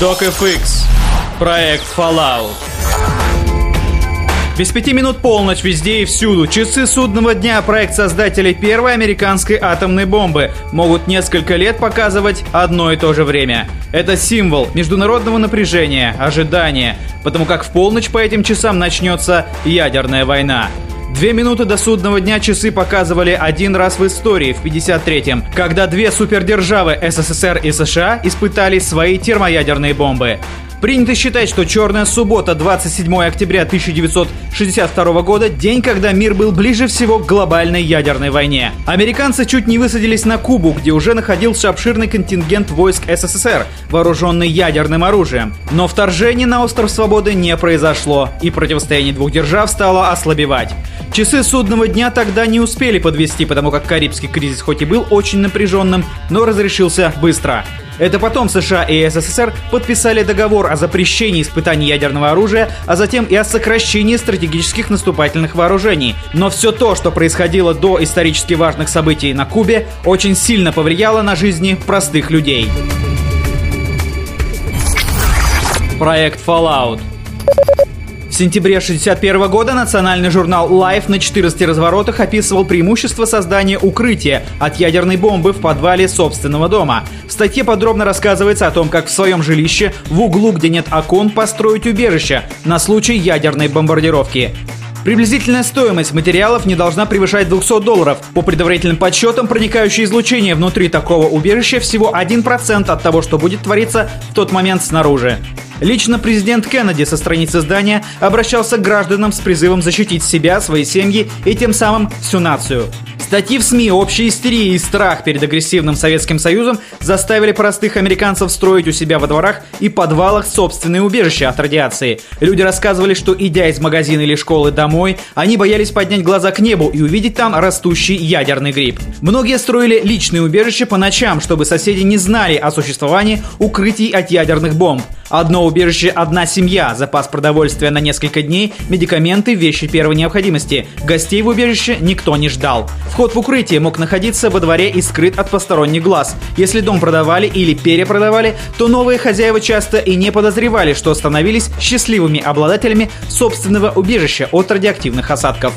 DocFX. Проект Fallout. Без пяти минут полночь везде и всюду. Часы судного дня проект создателей первой американской атомной бомбы могут несколько лет показывать одно и то же время. Это символ международного напряжения, ожидания, потому как в полночь по этим часам начнется ядерная война. Две минуты до судного дня часы показывали один раз в истории, в 53-м, когда две супердержавы СССР и США испытали свои термоядерные бомбы. Принято считать, что Черная суббота, 27 октября 1962 года, день, когда мир был ближе всего к глобальной ядерной войне. Американцы чуть не высадились на Кубу, где уже находился обширный контингент войск СССР, вооруженный ядерным оружием. Но вторжение на остров Свободы не произошло, и противостояние двух держав стало ослабевать. Часы судного дня тогда не успели подвести, потому как Карибский кризис хоть и был очень напряженным, но разрешился быстро. Это потом США и СССР подписали договор о запрещении испытаний ядерного оружия, а затем и о сокращении стратегических наступательных вооружений. Но все то, что происходило до исторически важных событий на Кубе, очень сильно повлияло на жизни простых людей. Проект Fallout в сентябре 1961 года национальный журнал Life на 14 разворотах описывал преимущество создания укрытия от ядерной бомбы в подвале собственного дома. В статье подробно рассказывается о том, как в своем жилище в углу, где нет окон, построить убежище на случай ядерной бомбардировки. Приблизительная стоимость материалов не должна превышать 200 долларов. По предварительным подсчетам, проникающее излучение внутри такого убежища всего 1% от того, что будет твориться в тот момент снаружи. Лично президент Кеннеди со страницы здания обращался к гражданам с призывом защитить себя, свои семьи и тем самым всю нацию. Статьи в СМИ, общая истерия и страх перед агрессивным Советским Союзом заставили простых американцев строить у себя во дворах и подвалах собственные убежища от радиации. Люди рассказывали, что идя из магазина или школы домой, они боялись поднять глаза к небу и увидеть там растущий ядерный гриб. Многие строили личные убежища по ночам, чтобы соседи не знали о существовании укрытий от ядерных бомб. Одно убежище, одна семья, запас продовольствия на несколько дней, медикаменты, вещи первой необходимости. Гостей в убежище никто не ждал. Вход в укрытие мог находиться во дворе и скрыт от посторонних глаз. Если дом продавали или перепродавали, то новые хозяева часто и не подозревали, что становились счастливыми обладателями собственного убежища от радиоактивных осадков.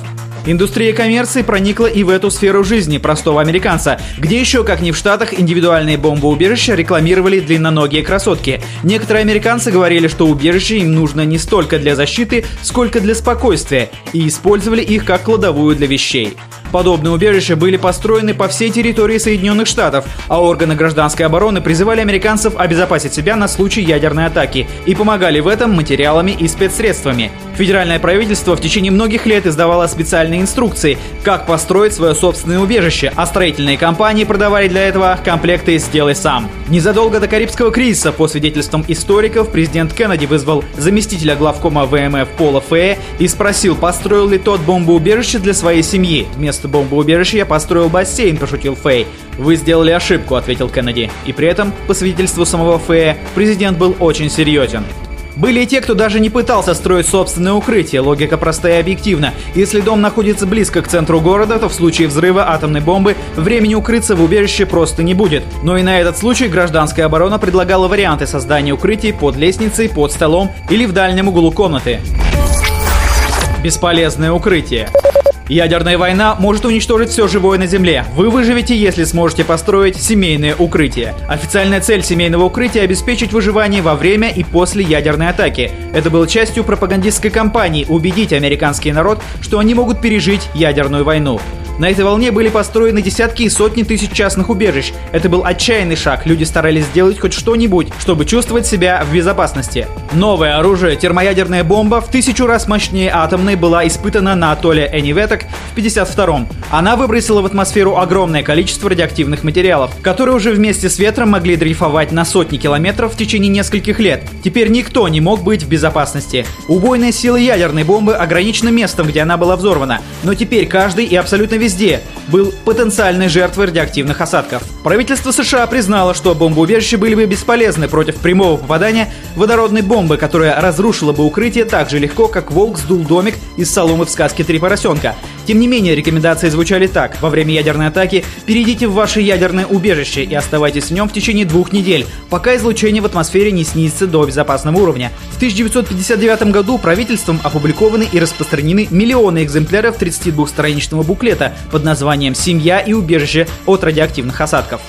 Индустрия коммерции проникла и в эту сферу жизни простого американца, где еще, как ни в Штатах, индивидуальные бомбоубежища рекламировали длинноногие красотки. Некоторые американцы говорили, что убежище им нужно не столько для защиты, сколько для спокойствия, и использовали их как кладовую для вещей. Подобные убежища были построены по всей территории Соединенных Штатов, а органы гражданской обороны призывали американцев обезопасить себя на случай ядерной атаки и помогали в этом материалами и спецсредствами. Федеральное правительство в течение многих лет издавало специальные инструкции, как построить свое собственное убежище, а строительные компании продавали для этого комплекты «Сделай сам». Незадолго до Карибского кризиса, по свидетельствам историков, президент Кеннеди вызвал заместителя главкома ВМФ Пола Фея и спросил, построил ли тот бомбоубежище для своей семьи. Вместо бомбоубежища я построил бассейн», – пошутил Фэй. «Вы сделали ошибку», – ответил Кеннеди. И при этом, по свидетельству самого Фэя, президент был очень серьезен. Были и те, кто даже не пытался строить собственное укрытие. Логика простая и объективна. Если дом находится близко к центру города, то в случае взрыва атомной бомбы времени укрыться в убежище просто не будет. Но и на этот случай гражданская оборона предлагала варианты создания укрытий под лестницей, под столом или в дальнем углу комнаты. Бесполезное укрытие. Ядерная война может уничтожить все живое на Земле. Вы выживете, если сможете построить семейное укрытие. Официальная цель семейного укрытия – обеспечить выживание во время и после ядерной атаки. Это было частью пропагандистской кампании – убедить американский народ, что они могут пережить ядерную войну. На этой волне были построены десятки и сотни тысяч частных убежищ. Это был отчаянный шаг. Люди старались сделать хоть что-нибудь, чтобы чувствовать себя в безопасности. Новое оружие, термоядерная бомба, в тысячу раз мощнее атомной, была испытана на атолле Эниветок в 52-м. Она выбросила в атмосферу огромное количество радиоактивных материалов, которые уже вместе с ветром могли дрейфовать на сотни километров в течение нескольких лет. Теперь никто не мог быть в безопасности. Убойная сила ядерной бомбы ограничена местом, где она была взорвана. Но теперь каждый и абсолютно весь везде был потенциальной жертвой радиоактивных осадков. Правительство США признало, что бомбоубежища были бы бесполезны против прямого попадания водородной бомбы, которая разрушила бы укрытие так же легко, как волк сдул домик из соломы в сказке «Три поросенка». Тем не менее, рекомендации звучали так. Во время ядерной атаки перейдите в ваше ядерное убежище и оставайтесь в нем в течение двух недель, пока излучение в атмосфере не снизится до безопасного уровня. В 1959 году правительством опубликованы и распространены миллионы экземпляров 32-страничного буклета под названием «Семья и убежище от радиоактивных осадков».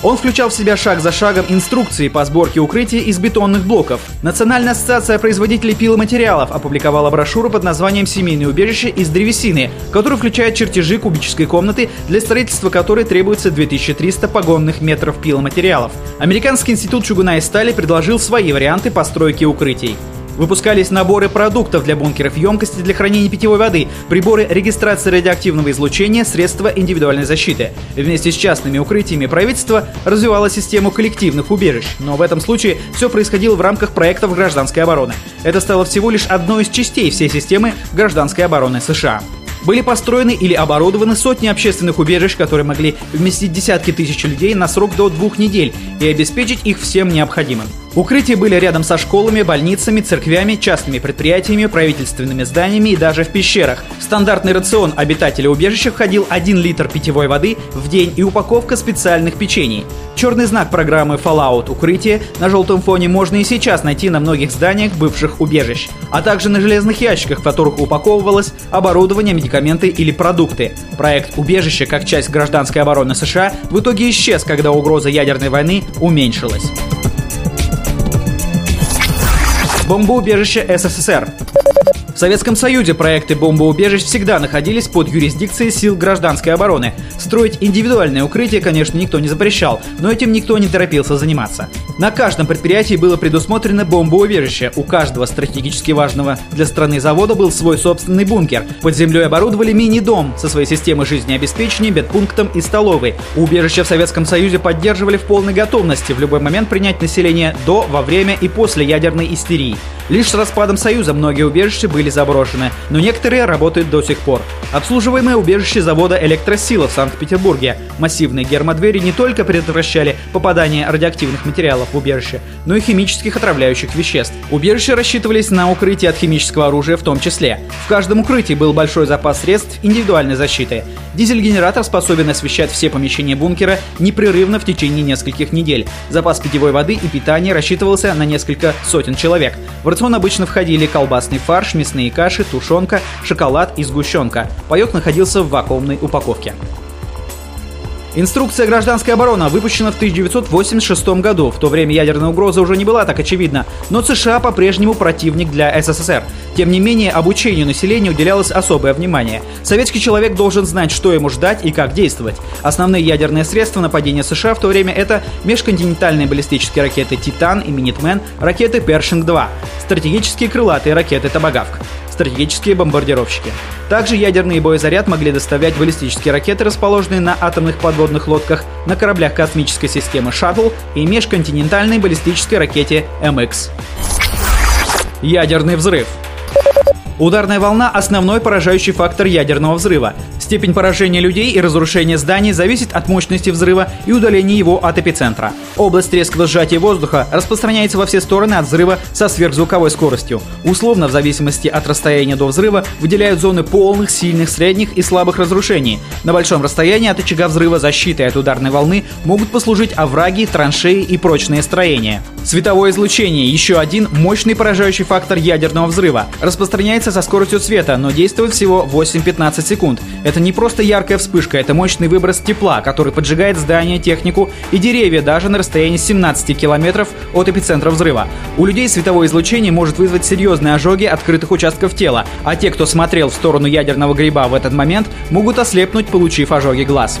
Он включал в себя шаг за шагом инструкции по сборке укрытия из бетонных блоков. Национальная ассоциация производителей пиломатериалов опубликовала брошюру под названием «Семейное убежище из древесины», которая включает чертежи кубической комнаты, для строительства которой требуется 2300 погонных метров пиломатериалов. Американский институт чугуна и стали предложил свои варианты постройки укрытий. Выпускались наборы продуктов для бункеров, емкости для хранения питьевой воды, приборы регистрации радиоактивного излучения, средства индивидуальной защиты. Вместе с частными укрытиями правительство развивало систему коллективных убежищ, но в этом случае все происходило в рамках проектов гражданской обороны. Это стало всего лишь одной из частей всей системы гражданской обороны США. Были построены или оборудованы сотни общественных убежищ, которые могли вместить десятки тысяч людей на срок до двух недель и обеспечить их всем необходимым. Укрытия были рядом со школами, больницами, церквями, частными предприятиями, правительственными зданиями и даже в пещерах. Стандартный рацион обитателя убежища входил 1 литр питьевой воды в день и упаковка специальных печений. Черный знак программы Fallout «Укрытие» на желтом фоне можно и сейчас найти на многих зданиях бывших убежищ, а также на железных ящиках, в которых упаковывалось оборудование, медикаменты или продукты. Проект «Убежище» как часть гражданской обороны США в итоге исчез, когда угроза ядерной войны уменьшилась. Бомбоубежище СССР. В Советском Союзе проекты бомбоубежищ всегда находились под юрисдикцией сил гражданской обороны. Строить индивидуальное укрытие, конечно, никто не запрещал, но этим никто не торопился заниматься. На каждом предприятии было предусмотрено бомбоубежище. У каждого стратегически важного для страны завода был свой собственный бункер. Под землей оборудовали мини-дом со своей системой жизнеобеспечения, медпунктом и столовой. Убежища в Советском Союзе поддерживали в полной готовности в любой момент принять население до, во время и после ядерной истерии. Лишь с распадом Союза многие убежища были заброшены, но некоторые работают до сих пор. Обслуживаемое убежище завода «Электросила» в Санкт-Петербурге. Массивные гермодвери не только предотвращали попадание радиоактивных материалов в убежище, но и химических отравляющих веществ. Убежища рассчитывались на укрытие от химического оружия в том числе. В каждом укрытии был большой запас средств индивидуальной защиты. Дизель-генератор способен освещать все помещения бункера непрерывно в течение нескольких недель. Запас питьевой воды и питания рассчитывался на несколько сотен человек. В рацион обычно входили колбасный фарш, мясные каши, тушенка, шоколад и сгущенка. Паек находился в вакуумной упаковке. Инструкция гражданской обороны выпущена в 1986 году. В то время ядерная угроза уже не была так очевидна, но США по-прежнему противник для СССР. Тем не менее, обучению населения уделялось особое внимание. Советский человек должен знать, что ему ждать и как действовать. Основные ядерные средства нападения США в то время это межконтинентальные баллистические ракеты «Титан» и «Минитмен», ракеты «Першинг-2», стратегические крылатые ракеты «Табагавк» стратегические бомбардировщики. Также ядерный боезаряд могли доставлять баллистические ракеты, расположенные на атомных подводных лодках, на кораблях космической системы «Шаттл» и межконтинентальной баллистической ракете «МХ». Ядерный взрыв – Ударная волна – основной поражающий фактор ядерного взрыва. Степень поражения людей и разрушения зданий зависит от мощности взрыва и удаления его от эпицентра. Область резкого сжатия воздуха распространяется во все стороны от взрыва со сверхзвуковой скоростью. Условно, в зависимости от расстояния до взрыва, выделяют зоны полных, сильных, средних и слабых разрушений. На большом расстоянии от очага взрыва защитой от ударной волны могут послужить овраги, траншеи и прочные строения. Световое излучение – еще один мощный поражающий фактор ядерного взрыва. Распространяется со скоростью света, но действует всего 8-15 секунд. Это не просто яркая вспышка, это мощный выброс тепла, который поджигает здания, технику и деревья даже на расстоянии 17 километров от эпицентра взрыва. У людей световое излучение может вызвать серьезные ожоги открытых участков тела, а те, кто смотрел в сторону ядерного гриба в этот момент, могут ослепнуть, получив ожоги глаз.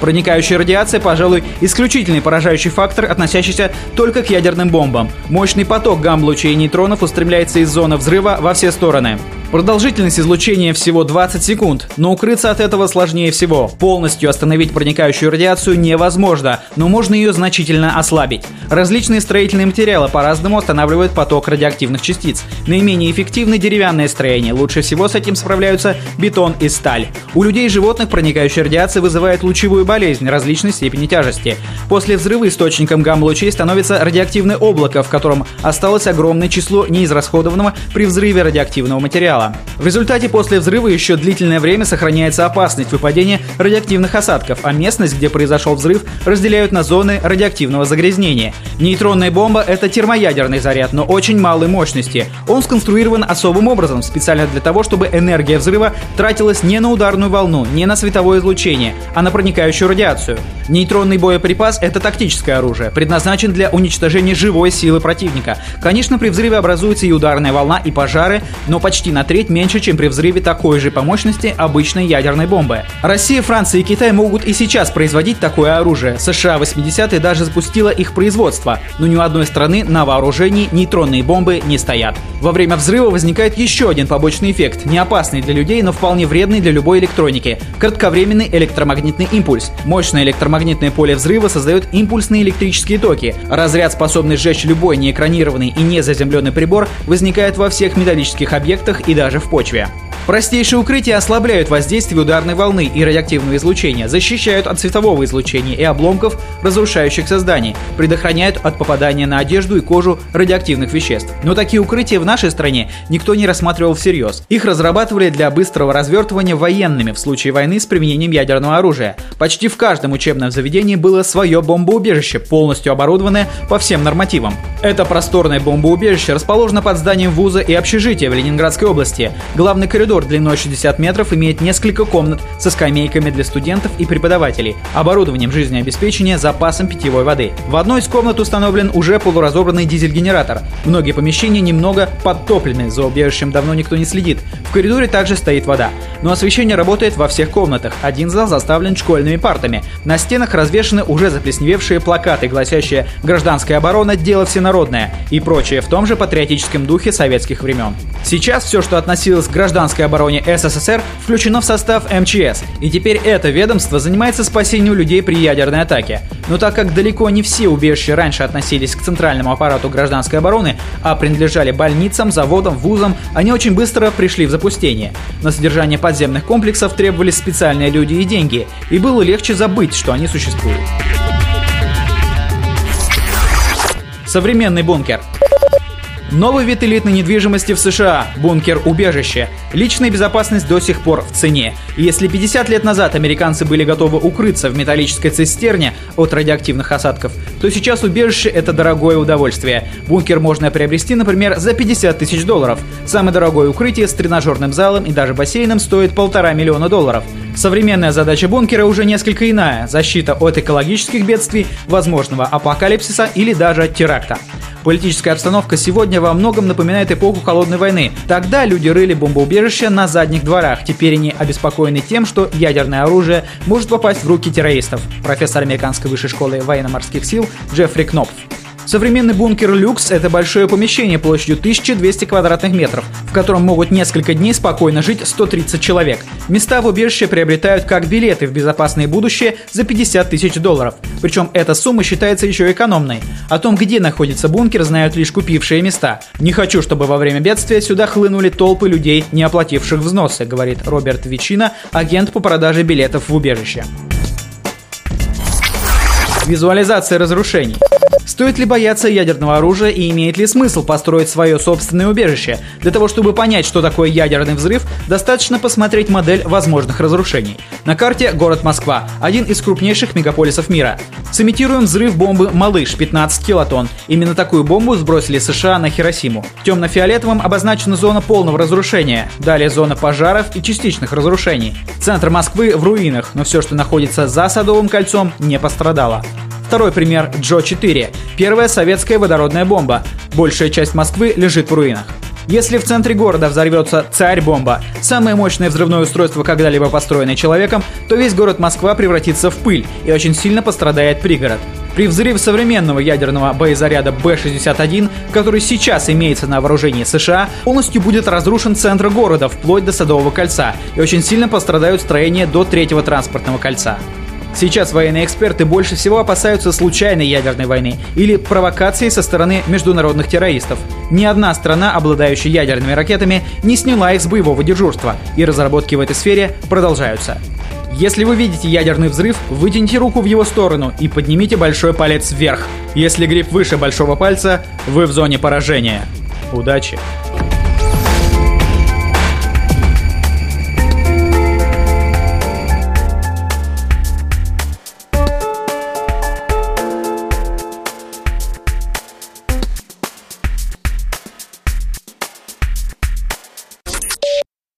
Проникающая радиация, пожалуй, исключительный поражающий фактор, относящийся только к ядерным бомбам. Мощный поток гамма-лучей и нейтронов устремляется из зоны взрыва во все стороны. Продолжительность излучения всего 20 секунд, но укрыться от этого сложнее всего. Полностью остановить проникающую радиацию невозможно, но можно ее значительно ослабить. Различные строительные материалы по-разному останавливают поток радиоактивных частиц. Наименее эффективны деревянные строения, лучше всего с этим справляются бетон и сталь. У людей и животных проникающая радиация вызывает лучевую болезнь различной степени тяжести. После взрыва источником гамма-лучей становится радиоактивное облако, в котором осталось огромное число неизрасходованного при взрыве радиоактивного материала потенциала. В результате после взрыва еще длительное время сохраняется опасность выпадения радиоактивных осадков, а местность, где произошел взрыв, разделяют на зоны радиоактивного загрязнения. Нейтронная бомба — это термоядерный заряд, но очень малой мощности. Он сконструирован особым образом, специально для того, чтобы энергия взрыва тратилась не на ударную волну, не на световое излучение, а на проникающую радиацию. Нейтронный боеприпас — это тактическое оружие, предназначен для уничтожения живой силы противника. Конечно, при взрыве образуется и ударная волна, и пожары, но почти на треть меньше, чем при взрыве такой же по мощности обычной ядерной бомбы. Россия, Франция и Китай могут и сейчас производить такое оружие. США в 80-е даже запустила их производство, но ни у одной страны на вооружении нейтронные бомбы не стоят. Во время взрыва возникает еще один побочный эффект, не опасный для людей, но вполне вредный для любой электроники – кратковременный электромагнитный импульс. Мощное электромагнитное поле взрыва создает импульсные электрические токи. Разряд, способный сжечь любой неэкранированный и незаземленный прибор, возникает во всех металлических объектах и даже в почве. Простейшие укрытия ослабляют воздействие ударной волны и радиоактивного излучения, защищают от светового излучения и обломков разрушающих созданий, предохраняют от попадания на одежду и кожу радиоактивных веществ. Но такие укрытия в нашей стране никто не рассматривал всерьез. Их разрабатывали для быстрого развертывания военными в случае войны с применением ядерного оружия. Почти в каждом учебном заведении было свое бомбоубежище, полностью оборудованное по всем нормативам. Это просторное бомбоубежище расположено под зданием вуза и общежития в Ленинградской области. Главный коридор Коридор длиной 60 метров имеет несколько комнат со скамейками для студентов и преподавателей, оборудованием жизнеобеспечения, запасом питьевой воды. В одной из комнат установлен уже полуразобранный дизель-генератор. Многие помещения немного подтоплены, за убежищем давно никто не следит. В коридоре также стоит вода. Но освещение работает во всех комнатах. Один зал заставлен школьными партами. На стенах развешаны уже заплесневевшие плакаты, гласящие «Гражданская оборона – дело всенародное» и прочее в том же патриотическом духе советских времен. Сейчас все, что относилось к гражданской обороне СССР, включено в состав МЧС, и теперь это ведомство занимается спасением людей при ядерной атаке. Но так как далеко не все убежища раньше относились к центральному аппарату гражданской обороны, а принадлежали больницам, заводам, вузам, они очень быстро пришли в запустение. На содержание подземных комплексов требовались специальные люди и деньги, и было легче забыть, что они существуют. Современный бункер. Новый вид элитной недвижимости в США – бункер-убежище. Личная безопасность до сих пор в цене. Если 50 лет назад американцы были готовы укрыться в металлической цистерне от радиоактивных осадков, то сейчас убежище – это дорогое удовольствие. Бункер можно приобрести, например, за 50 тысяч долларов. Самое дорогое укрытие с тренажерным залом и даже бассейном стоит полтора миллиона долларов. Современная задача бункера уже несколько иная – защита от экологических бедствий, возможного апокалипсиса или даже теракта. Политическая обстановка сегодня во многом напоминает эпоху Холодной войны. Тогда люди рыли бомбоубежища на задних дворах. Теперь они обеспокоены тем, что ядерное оружие может попасть в руки террористов. Профессор Американской высшей школы военно-морских сил Джеффри Кнопф. Современный бункер «Люкс» — это большое помещение площадью 1200 квадратных метров, в котором могут несколько дней спокойно жить 130 человек. Места в убежище приобретают как билеты в безопасное будущее за 50 тысяч долларов. Причем эта сумма считается еще экономной. О том, где находится бункер, знают лишь купившие места. «Не хочу, чтобы во время бедствия сюда хлынули толпы людей, не оплативших взносы», говорит Роберт Вичина, агент по продаже билетов в убежище. Визуализация разрушений. Стоит ли бояться ядерного оружия и имеет ли смысл построить свое собственное убежище? Для того, чтобы понять, что такое ядерный взрыв, достаточно посмотреть модель возможных разрушений. На карте город Москва, один из крупнейших мегаполисов мира. Сымитируем взрыв бомбы «Малыш» 15 килотонн. Именно такую бомбу сбросили США на Хиросиму. Темно-фиолетовым обозначена зона полного разрушения, далее зона пожаров и частичных разрушений. Центр Москвы в руинах, но все, что находится за Садовым кольцом, не пострадало. Второй пример – Джо-4, первая советская водородная бомба. Большая часть Москвы лежит в руинах. Если в центре города взорвется «Царь-бомба», самое мощное взрывное устройство, когда-либо построенное человеком, то весь город Москва превратится в пыль и очень сильно пострадает пригород. При взрыве современного ядерного боезаряда Б-61, который сейчас имеется на вооружении США, полностью будет разрушен центр города вплоть до Садового кольца и очень сильно пострадают строения до третьего транспортного кольца. Сейчас военные эксперты больше всего опасаются случайной ядерной войны или провокации со стороны международных террористов. Ни одна страна, обладающая ядерными ракетами, не сняла их с боевого дежурства, и разработки в этой сфере продолжаются. Если вы видите ядерный взрыв, вытяните руку в его сторону и поднимите большой палец вверх. Если гриб выше большого пальца, вы в зоне поражения. Удачи!